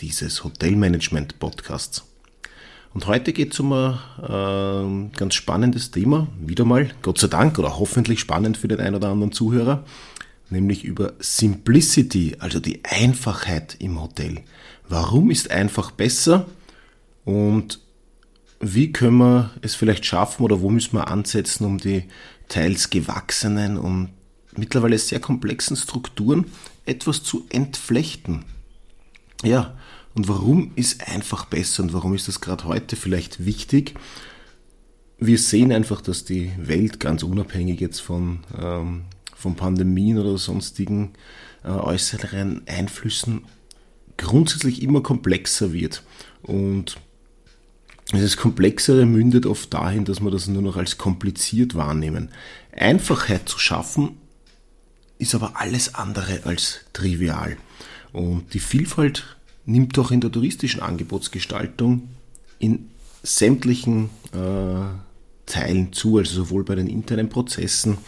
dieses Hotelmanagement Podcasts. Und heute geht es um ein äh, ganz spannendes Thema, wieder mal, Gott sei Dank oder hoffentlich spannend für den einen oder anderen Zuhörer, nämlich über Simplicity, also die Einfachheit im Hotel. Warum ist einfach besser und wie können wir es vielleicht schaffen oder wo müssen wir ansetzen, um die teils gewachsenen und mittlerweile sehr komplexen Strukturen etwas zu entflechten. Ja, und warum ist einfach besser und warum ist das gerade heute vielleicht wichtig? Wir sehen einfach, dass die Welt ganz unabhängig jetzt von, ähm, von Pandemien oder sonstigen äh, äußeren Einflüssen grundsätzlich immer komplexer wird. Und dieses Komplexere mündet oft dahin, dass wir das nur noch als kompliziert wahrnehmen. Einfachheit zu schaffen, ist aber alles andere als trivial. Und die Vielfalt nimmt auch in der touristischen Angebotsgestaltung in sämtlichen äh, Teilen zu, also sowohl bei den internen Prozessen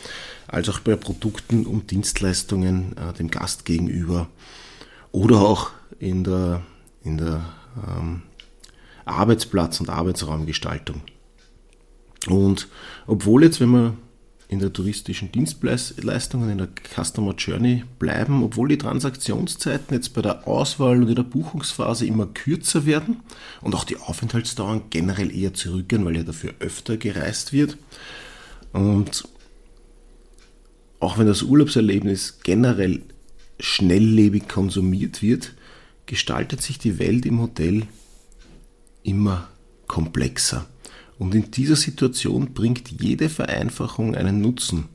als auch bei Produkten und Dienstleistungen äh, dem Gast gegenüber oder auch in der, in der ähm, Arbeitsplatz- und Arbeitsraumgestaltung. Und obwohl jetzt, wenn man in der touristischen Dienstleistungen, in der Customer Journey bleiben, obwohl die Transaktionszeiten jetzt bei der Auswahl und in der Buchungsphase immer kürzer werden und auch die Aufenthaltsdauern generell eher zurückgehen, weil ja dafür öfter gereist wird. Und auch wenn das Urlaubserlebnis generell schnelllebig konsumiert wird, gestaltet sich die Welt im Hotel immer komplexer. Und in dieser Situation bringt jede Vereinfachung einen Nutzen.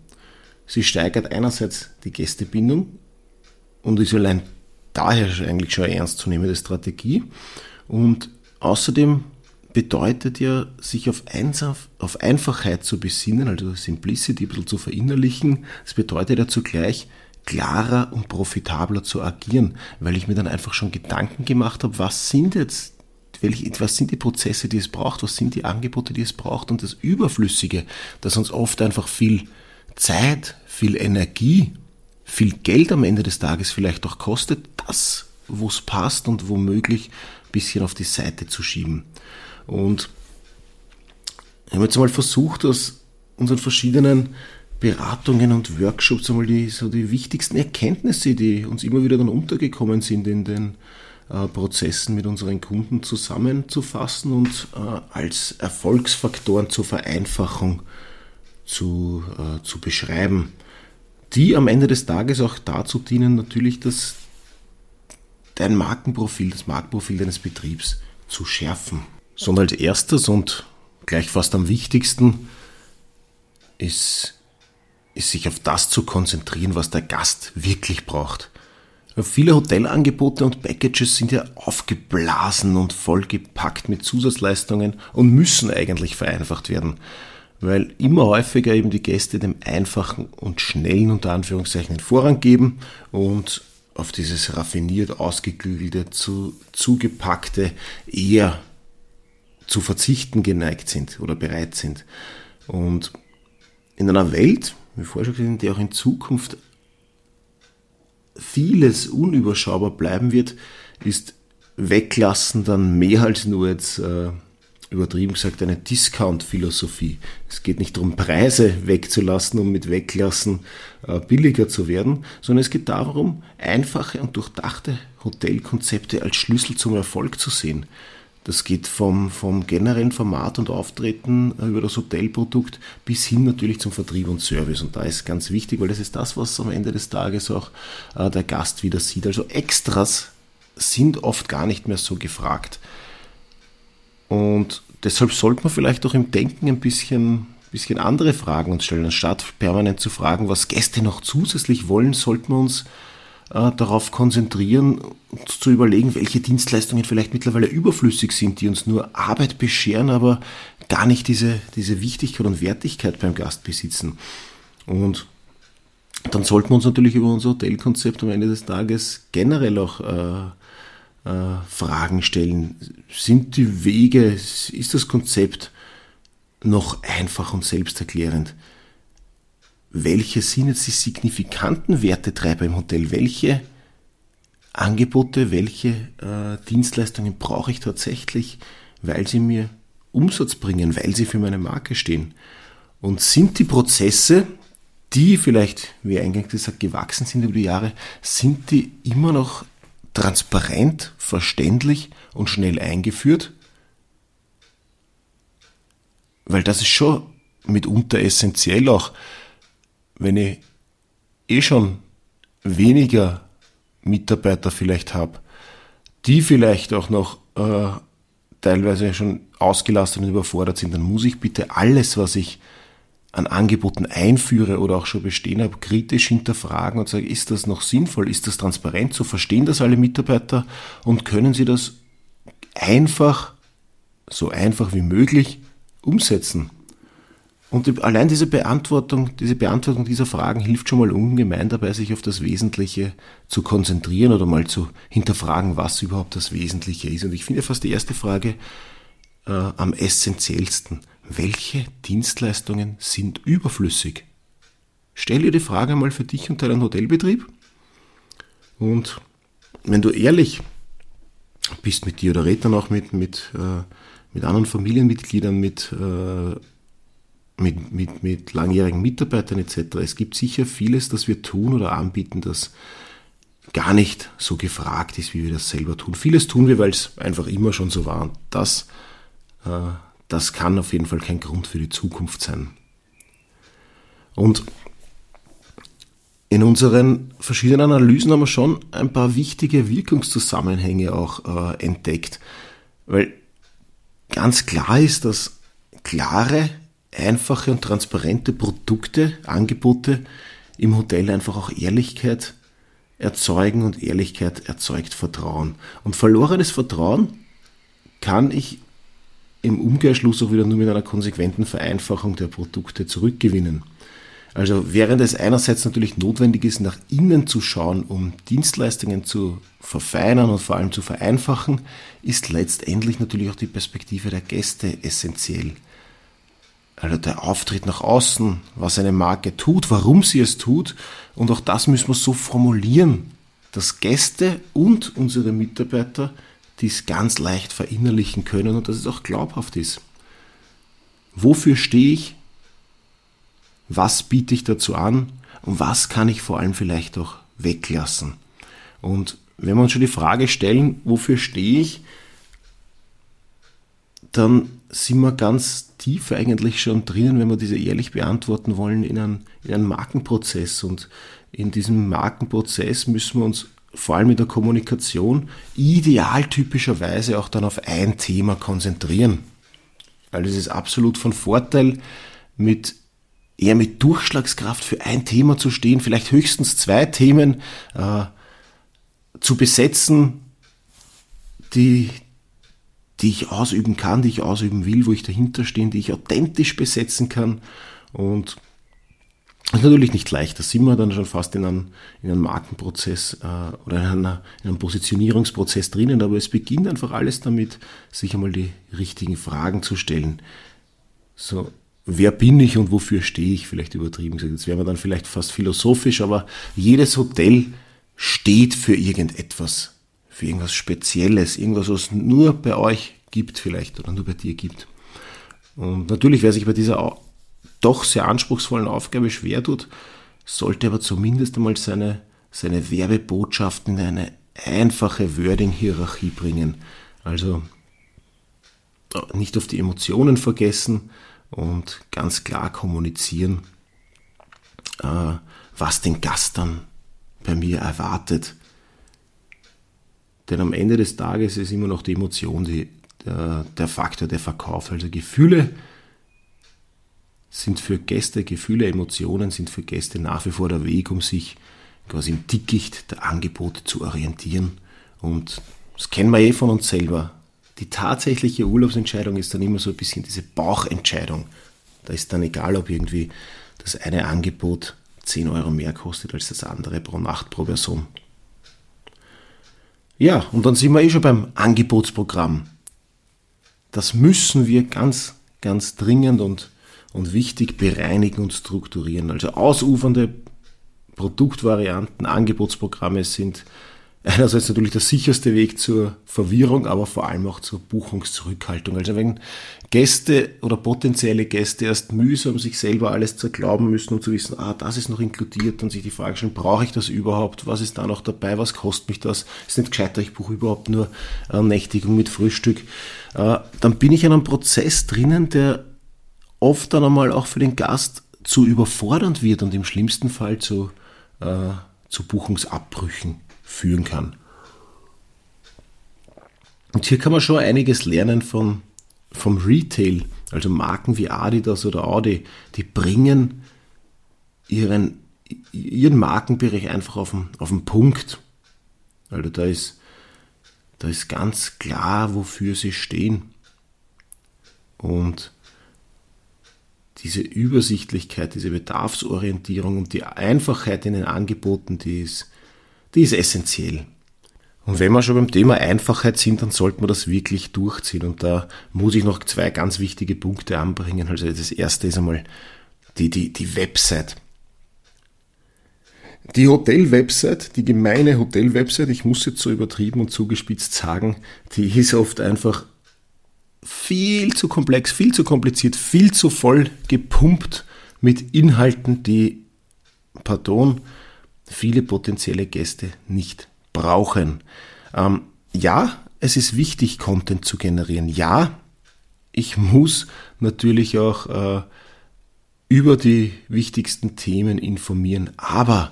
Sie steigert einerseits die Gästebindung und ist allein daher eigentlich schon eine ernstzunehmende Strategie. Und außerdem bedeutet ja, sich auf, Einsaf, auf Einfachheit zu besinnen, also Simplicity ein bisschen zu verinnerlichen. Es bedeutet ja zugleich, klarer und profitabler zu agieren, weil ich mir dann einfach schon Gedanken gemacht habe, was sind jetzt welche, was sind die Prozesse, die es braucht, was sind die Angebote, die es braucht und das Überflüssige, das uns oft einfach viel Zeit, viel Energie, viel Geld am Ende des Tages vielleicht auch kostet, das, wo es passt und womöglich ein bisschen auf die Seite zu schieben. Und ich habe jetzt mal versucht, aus unseren verschiedenen Beratungen und Workshops einmal die, so die wichtigsten Erkenntnisse, die uns immer wieder dann untergekommen sind in den äh, Prozessen mit unseren Kunden zusammenzufassen und äh, als Erfolgsfaktoren zur Vereinfachung zu, äh, zu beschreiben, die am Ende des Tages auch dazu dienen, natürlich das, dein Markenprofil, das Markenprofil deines Betriebs zu schärfen. Sondern als erstes und gleich fast am wichtigsten ist, ist sich auf das zu konzentrieren, was der Gast wirklich braucht. Viele Hotelangebote und Packages sind ja aufgeblasen und vollgepackt mit Zusatzleistungen und müssen eigentlich vereinfacht werden, weil immer häufiger eben die Gäste dem einfachen und schnellen unter Anführungszeichen Vorrang geben und auf dieses raffiniert ausgeklügelte, zu, zugepackte eher zu verzichten geneigt sind oder bereit sind. Und in einer Welt, wie vorher schon gesagt, die auch in Zukunft vieles unüberschaubar bleiben wird, ist Weglassen dann mehr als nur jetzt äh, übertrieben gesagt eine Discount-Philosophie. Es geht nicht darum, Preise wegzulassen, um mit Weglassen äh, billiger zu werden, sondern es geht darum, einfache und durchdachte Hotelkonzepte als Schlüssel zum Erfolg zu sehen. Das geht vom, vom generellen Format und Auftreten über das Hotelprodukt bis hin natürlich zum Vertrieb und Service. Und da ist ganz wichtig, weil das ist das, was am Ende des Tages auch äh, der Gast wieder sieht. Also Extras sind oft gar nicht mehr so gefragt. Und deshalb sollte man vielleicht auch im Denken ein bisschen, bisschen andere Fragen uns stellen. Anstatt permanent zu fragen, was Gäste noch zusätzlich wollen, sollten wir uns äh, darauf konzentrieren, zu überlegen, welche Dienstleistungen vielleicht mittlerweile überflüssig sind, die uns nur Arbeit bescheren, aber gar nicht diese, diese Wichtigkeit und Wertigkeit beim Gast besitzen. Und dann sollten wir uns natürlich über unser Hotelkonzept am Ende des Tages generell auch äh, äh, Fragen stellen. Sind die Wege, ist das Konzept noch einfach und selbsterklärend? Welche sind jetzt die signifikanten Wertetreiber im Hotel? Welche Angebote, welche äh, Dienstleistungen brauche ich tatsächlich, weil sie mir Umsatz bringen, weil sie für meine Marke stehen? Und sind die Prozesse, die vielleicht, wie eingangs gesagt, gewachsen sind über die Jahre, sind die immer noch transparent, verständlich und schnell eingeführt? Weil das ist schon mitunter essentiell auch, wenn ich eh schon weniger Mitarbeiter vielleicht habe, die vielleicht auch noch äh, teilweise schon ausgelastet und überfordert sind, dann muss ich bitte alles, was ich an Angeboten einführe oder auch schon bestehen habe, kritisch hinterfragen und sage, ist das noch sinnvoll, ist das transparent, so verstehen das alle Mitarbeiter und können sie das einfach, so einfach wie möglich umsetzen. Und allein diese Beantwortung, diese Beantwortung dieser Fragen hilft schon mal ungemein dabei, sich auf das Wesentliche zu konzentrieren oder mal zu hinterfragen, was überhaupt das Wesentliche ist. Und ich finde fast die erste Frage äh, am essentiellsten welche Dienstleistungen sind überflüssig? Stell dir die Frage mal für dich und deinen Hotelbetrieb. Und wenn du ehrlich bist mit dir oder red dann auch mit, mit, äh, mit anderen Familienmitgliedern, mit, äh, mit, mit, mit langjährigen Mitarbeitern etc. Es gibt sicher vieles, das wir tun oder anbieten, das gar nicht so gefragt ist, wie wir das selber tun. Vieles tun wir, weil es einfach immer schon so war. Und das äh, das kann auf jeden Fall kein Grund für die Zukunft sein. Und in unseren verschiedenen Analysen haben wir schon ein paar wichtige Wirkungszusammenhänge auch äh, entdeckt. Weil ganz klar ist, dass klare, einfache und transparente Produkte, Angebote im Hotel einfach auch Ehrlichkeit erzeugen und Ehrlichkeit erzeugt Vertrauen. Und verlorenes Vertrauen kann ich im Umkehrschluss auch wieder nur mit einer konsequenten Vereinfachung der Produkte zurückgewinnen. Also während es einerseits natürlich notwendig ist, nach innen zu schauen, um Dienstleistungen zu verfeinern und vor allem zu vereinfachen, ist letztendlich natürlich auch die Perspektive der Gäste essentiell. Also der Auftritt nach außen, was eine Marke tut, warum sie es tut und auch das müssen wir so formulieren, dass Gäste und unsere Mitarbeiter die es ganz leicht verinnerlichen können und dass es auch glaubhaft ist. Wofür stehe ich? Was biete ich dazu an? Und was kann ich vor allem vielleicht auch weglassen? Und wenn wir uns schon die Frage stellen, wofür stehe ich, dann sind wir ganz tief eigentlich schon drinnen, wenn wir diese ehrlich beantworten wollen, in einen, in einen Markenprozess. Und in diesem Markenprozess müssen wir uns vor allem in der Kommunikation idealtypischerweise auch dann auf ein Thema konzentrieren. Weil es ist absolut von Vorteil, mit eher mit Durchschlagskraft für ein Thema zu stehen, vielleicht höchstens zwei Themen äh, zu besetzen, die, die ich ausüben kann, die ich ausüben will, wo ich dahinter stehe, die ich authentisch besetzen kann und das ist natürlich nicht leicht, da sind wir dann schon fast in einem, in einem Markenprozess äh, oder in, einer, in einem Positionierungsprozess drinnen, aber es beginnt einfach alles damit, sich einmal die richtigen Fragen zu stellen. So, wer bin ich und wofür stehe ich? Vielleicht übertrieben gesagt. Jetzt wären wir dann vielleicht fast philosophisch, aber jedes Hotel steht für irgendetwas, für irgendwas Spezielles, irgendwas, was nur bei euch gibt vielleicht oder nur bei dir gibt. Und natürlich, wer sich bei dieser doch sehr anspruchsvollen Aufgabe schwer tut, sollte aber zumindest einmal seine, seine Werbebotschaften in eine einfache Wording-Hierarchie bringen. Also äh, nicht auf die Emotionen vergessen und ganz klar kommunizieren, äh, was den Gast dann bei mir erwartet. Denn am Ende des Tages ist immer noch die Emotion die, der, der Faktor der Verkauf. Also Gefühle sind für Gäste, Gefühle, Emotionen sind für Gäste nach wie vor der Weg, um sich quasi im Dickicht der Angebote zu orientieren. Und das kennen wir eh von uns selber. Die tatsächliche Urlaubsentscheidung ist dann immer so ein bisschen diese Bauchentscheidung. Da ist dann egal, ob irgendwie das eine Angebot 10 Euro mehr kostet als das andere pro Nacht pro Person. Ja, und dann sind wir eh schon beim Angebotsprogramm. Das müssen wir ganz, ganz dringend und, und wichtig bereinigen und strukturieren. Also ausufernde Produktvarianten, Angebotsprogramme sind einerseits natürlich der sicherste Weg zur Verwirrung, aber vor allem auch zur Buchungszurückhaltung. Also wenn Gäste oder potenzielle Gäste erst mühsam sich selber alles zu glauben müssen, um zu wissen, ah, das ist noch inkludiert und sich die Frage stellen, brauche ich das überhaupt? Was ist da noch dabei? Was kostet mich das? Ist nicht gescheiter, ich buche überhaupt nur äh, Nächtigung mit Frühstück. Äh, dann bin ich in einem Prozess drinnen, der oft dann einmal auch für den Gast zu überfordernd wird und im schlimmsten Fall zu, äh, zu Buchungsabbrüchen führen kann. Und hier kann man schon einiges lernen von, vom Retail. Also Marken wie Adidas oder Audi, die bringen ihren, ihren Markenbereich einfach auf den, auf den Punkt. Also da ist, da ist ganz klar, wofür sie stehen. Und diese Übersichtlichkeit, diese Bedarfsorientierung und die Einfachheit in den Angeboten, die ist, die ist essentiell. Und wenn wir schon beim Thema Einfachheit sind, dann sollte man das wirklich durchziehen. Und da muss ich noch zwei ganz wichtige Punkte anbringen. Also das erste ist einmal die, die, die Website. Die Hotel-Website, die gemeine Hotel-Website, ich muss jetzt so übertrieben und zugespitzt sagen, die ist oft einfach viel zu komplex, viel zu kompliziert, viel zu voll gepumpt mit Inhalten, die, pardon, viele potenzielle Gäste nicht brauchen. Ähm, ja, es ist wichtig, Content zu generieren. Ja, ich muss natürlich auch äh, über die wichtigsten Themen informieren, aber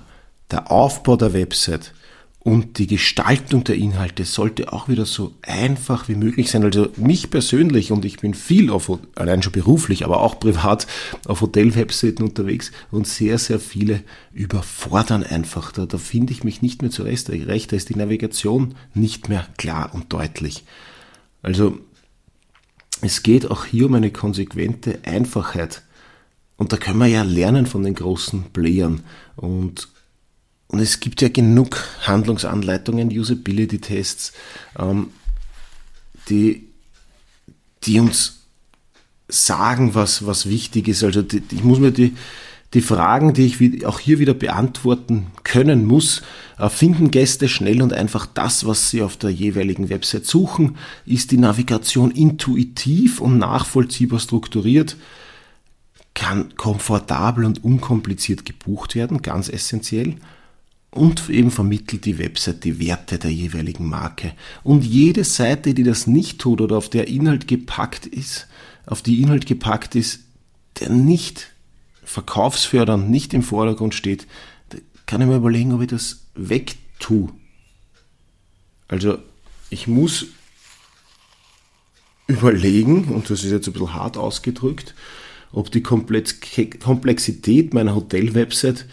der Aufbau der Website und die Gestaltung der Inhalte sollte auch wieder so einfach wie möglich sein. Also mich persönlich, und ich bin viel auf, allein schon beruflich, aber auch privat auf Hotel-Webseiten unterwegs und sehr, sehr viele überfordern einfach. Da, da finde ich mich nicht mehr zurecht. Recht, da ist die Navigation nicht mehr klar und deutlich. Also es geht auch hier um eine konsequente Einfachheit. Und da können wir ja lernen von den großen Playern. Und und es gibt ja genug Handlungsanleitungen, Usability-Tests, ähm, die, die uns sagen, was, was wichtig ist. Also die, ich muss mir die, die Fragen, die ich auch hier wieder beantworten können muss, äh, finden Gäste schnell und einfach das, was sie auf der jeweiligen Website suchen? Ist die Navigation intuitiv und nachvollziehbar strukturiert? Kann komfortabel und unkompliziert gebucht werden, ganz essentiell und eben vermittelt die Website die Werte der jeweiligen Marke. Und jede Seite, die das nicht tut oder auf der Inhalt gepackt ist, auf die Inhalt gepackt ist, der nicht verkaufsfördernd, nicht im Vordergrund steht, kann ich mir überlegen, ob ich das wegtue. Also ich muss überlegen, und das ist jetzt ein bisschen hart ausgedrückt, ob die Komplexität meiner Hotel-Website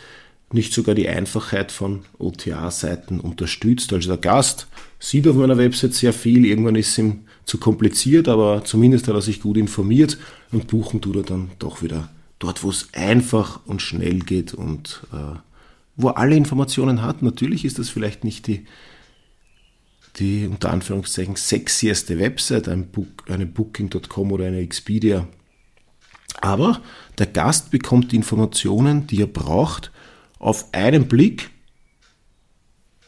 nicht sogar die Einfachheit von OTA-Seiten unterstützt. Also der Gast sieht auf meiner Website sehr viel, irgendwann ist es ihm zu kompliziert, aber zumindest hat er sich gut informiert und buchen tut er dann doch wieder dort, wo es einfach und schnell geht und äh, wo er alle Informationen hat. Natürlich ist das vielleicht nicht die, die unter Anführungszeichen sexieste Website, ein Book, eine Booking.com oder eine Expedia. Aber der Gast bekommt die Informationen, die er braucht, auf einen Blick,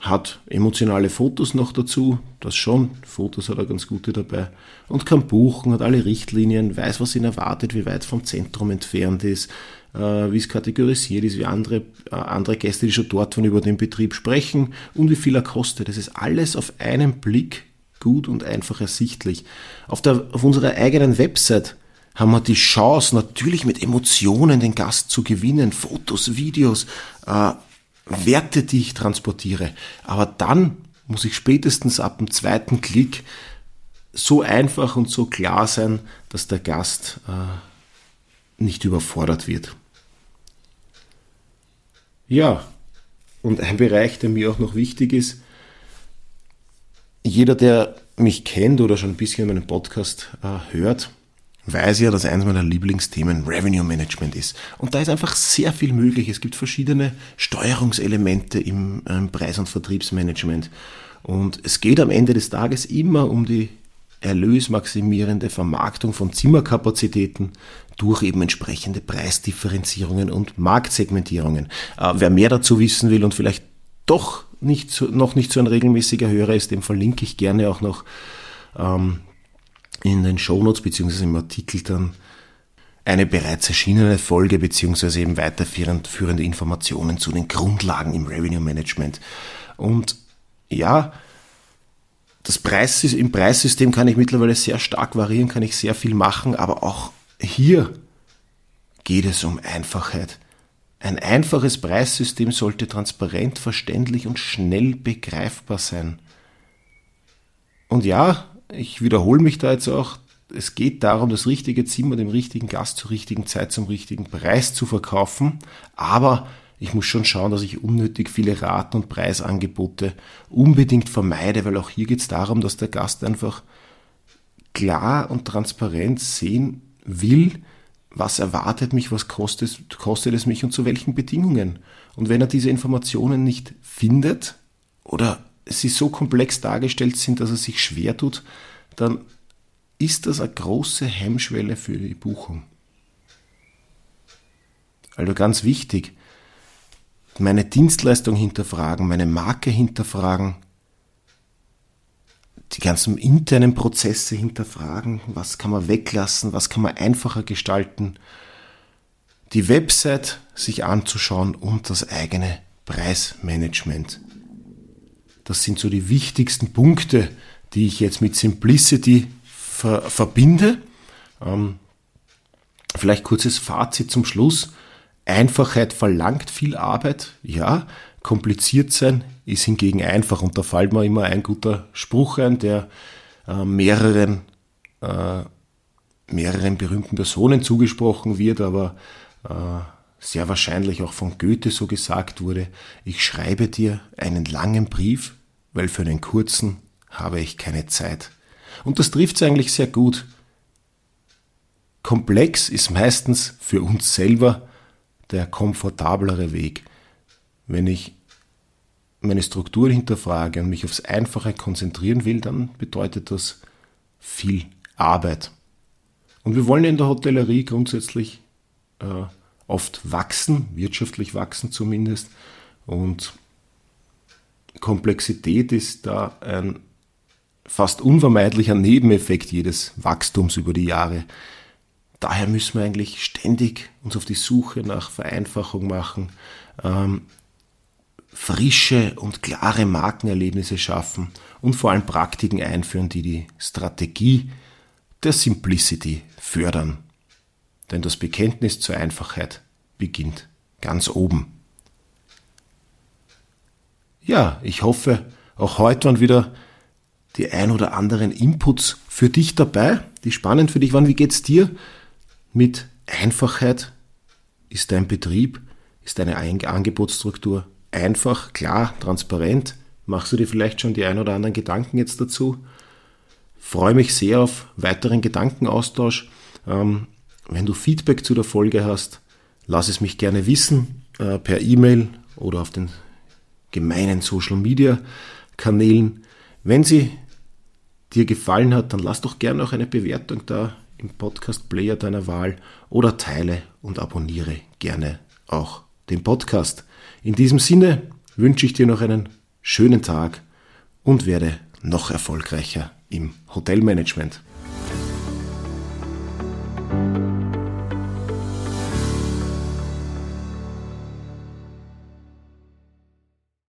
hat emotionale Fotos noch dazu, das schon, Fotos hat er ganz gute dabei, und kann buchen, hat alle Richtlinien, weiß, was ihn erwartet, wie weit vom Zentrum entfernt ist, äh, wie es kategorisiert ist, wie andere, äh, andere Gäste, die schon dort waren, über den Betrieb sprechen und wie viel er kostet. Das ist alles auf einen Blick gut und einfach ersichtlich. Auf, der, auf unserer eigenen Website haben wir die Chance, natürlich mit Emotionen den Gast zu gewinnen, Fotos, Videos, äh, Werte, die ich transportiere. Aber dann muss ich spätestens ab dem zweiten Klick so einfach und so klar sein, dass der Gast äh, nicht überfordert wird. Ja, Und ein Bereich, der mir auch noch wichtig ist, jeder, der mich kennt oder schon ein bisschen meinen Podcast äh, hört, weiß ja, dass eines meiner Lieblingsthemen Revenue Management ist. Und da ist einfach sehr viel möglich. Es gibt verschiedene Steuerungselemente im ähm, Preis- und Vertriebsmanagement. Und es geht am Ende des Tages immer um die erlösmaximierende Vermarktung von Zimmerkapazitäten durch eben entsprechende Preisdifferenzierungen und Marktsegmentierungen. Äh, wer mehr dazu wissen will und vielleicht doch nicht noch nicht so ein regelmäßiger Hörer ist, dem verlinke ich gerne auch noch ähm, in den Shownotes beziehungsweise im Artikel dann eine bereits erschienene Folge beziehungsweise eben weiterführende Informationen zu den Grundlagen im Revenue Management. Und ja, das Preis, im Preissystem kann ich mittlerweile sehr stark variieren, kann ich sehr viel machen, aber auch hier geht es um Einfachheit. Ein einfaches Preissystem sollte transparent, verständlich und schnell begreifbar sein. Und ja, ich wiederhole mich da jetzt auch, es geht darum, das richtige Zimmer dem richtigen Gast zur richtigen Zeit zum richtigen Preis zu verkaufen, aber ich muss schon schauen, dass ich unnötig viele Raten und Preisangebote unbedingt vermeide, weil auch hier geht es darum, dass der Gast einfach klar und transparent sehen will, was erwartet mich, was kostet, kostet es mich und zu welchen Bedingungen. Und wenn er diese Informationen nicht findet oder sie so komplex dargestellt sind, dass er sich schwer tut, dann ist das eine große Hemmschwelle für die Buchung. Also ganz wichtig, meine Dienstleistung hinterfragen, meine Marke hinterfragen, die ganzen internen Prozesse hinterfragen, was kann man weglassen, was kann man einfacher gestalten, die Website sich anzuschauen und das eigene Preismanagement. Das sind so die wichtigsten Punkte, die ich jetzt mit Simplicity ver verbinde. Ähm, vielleicht kurzes Fazit zum Schluss. Einfachheit verlangt viel Arbeit, ja. Kompliziert sein ist hingegen einfach und da fällt mir immer ein guter Spruch ein, der äh, mehreren, äh, mehreren berühmten Personen zugesprochen wird, aber äh, sehr wahrscheinlich auch von Goethe so gesagt wurde, ich schreibe dir einen langen Brief, weil für einen kurzen habe ich keine Zeit. Und das trifft es eigentlich sehr gut. Komplex ist meistens für uns selber der komfortablere Weg. Wenn ich meine Struktur hinterfrage und mich aufs Einfache konzentrieren will, dann bedeutet das viel Arbeit. Und wir wollen in der Hotellerie grundsätzlich äh, oft wachsen, wirtschaftlich wachsen zumindest. Und Komplexität ist da ein fast unvermeidlicher Nebeneffekt jedes Wachstums über die Jahre. Daher müssen wir eigentlich ständig uns auf die Suche nach Vereinfachung machen, ähm, frische und klare Markenerlebnisse schaffen und vor allem Praktiken einführen, die die Strategie der Simplicity fördern. Denn das Bekenntnis zur Einfachheit beginnt ganz oben. Ja, ich hoffe, auch heute waren wieder die ein oder anderen Inputs für dich dabei, die spannend für dich waren. Wie geht's dir? mit Einfachheit ist dein Betrieb, ist deine Angebotsstruktur einfach, klar, transparent. Machst du dir vielleicht schon die ein oder anderen Gedanken jetzt dazu? Freue mich sehr auf weiteren Gedankenaustausch. Ähm, wenn du Feedback zu der Folge hast, lass es mich gerne wissen äh, per E-Mail oder auf den gemeinen Social Media Kanälen. Wenn sie dir gefallen hat, dann lass doch gerne auch eine Bewertung da im Podcast-Player deiner Wahl oder teile und abonniere gerne auch den Podcast. In diesem Sinne wünsche ich dir noch einen schönen Tag und werde noch erfolgreicher im Hotelmanagement.